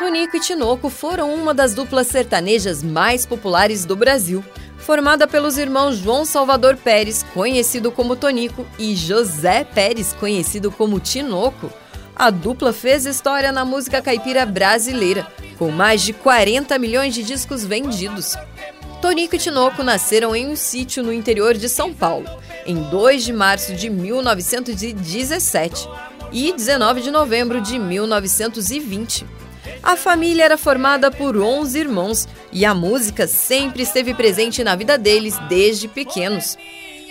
Tonico e Tinoco foram uma das duplas sertanejas mais populares do Brasil, formada pelos irmãos João Salvador Pérez, conhecido como Tonico, e José Pérez, conhecido como Tinoco. A dupla fez história na música caipira brasileira, com mais de 40 milhões de discos vendidos. Tonico e Tinoco nasceram em um sítio no interior de São Paulo, em 2 de março de 1917 e 19 de novembro de 1920. A família era formada por 11 irmãos e a música sempre esteve presente na vida deles desde pequenos.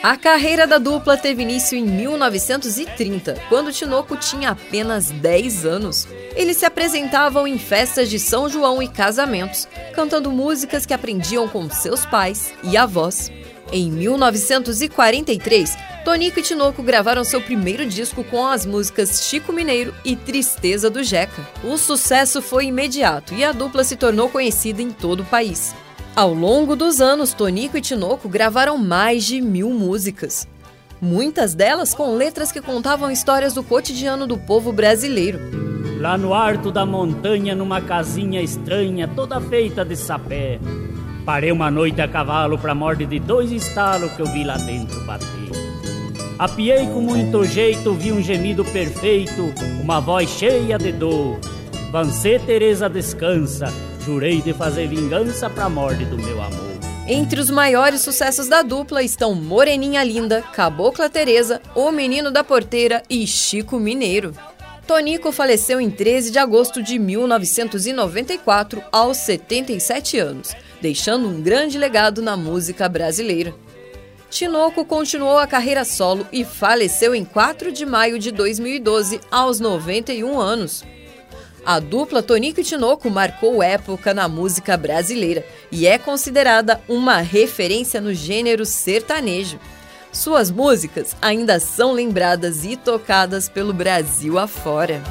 A carreira da dupla teve início em 1930, quando Tinoco tinha apenas 10 anos. Eles se apresentavam em festas de São João e casamentos, cantando músicas que aprendiam com seus pais e avós. Em 1943, Tonico e Tinoco gravaram seu primeiro disco com as músicas Chico Mineiro e Tristeza do Jeca. O sucesso foi imediato e a dupla se tornou conhecida em todo o país. Ao longo dos anos, Tonico e Tinoco gravaram mais de mil músicas. Muitas delas com letras que contavam histórias do cotidiano do povo brasileiro. Lá no alto da montanha, numa casinha estranha, toda feita de sapé, parei uma noite a cavalo pra morte de dois estalos que eu vi lá dentro bater. Apiei com muito jeito, vi um gemido perfeito, uma voz cheia de dor. Vancê Teresa descansa, Jurei de fazer vingança pra morte do meu amor. Entre os maiores sucessos da dupla estão Moreninha Linda, Cabocla Teresa, O Menino da Porteira e Chico Mineiro. Tonico faleceu em 13 de agosto de 1994, aos 77 anos, deixando um grande legado na música brasileira. Tinoco continuou a carreira solo e faleceu em 4 de maio de 2012, aos 91 anos. A dupla Tonico e Tinoco marcou época na música brasileira e é considerada uma referência no gênero sertanejo. Suas músicas ainda são lembradas e tocadas pelo Brasil afora.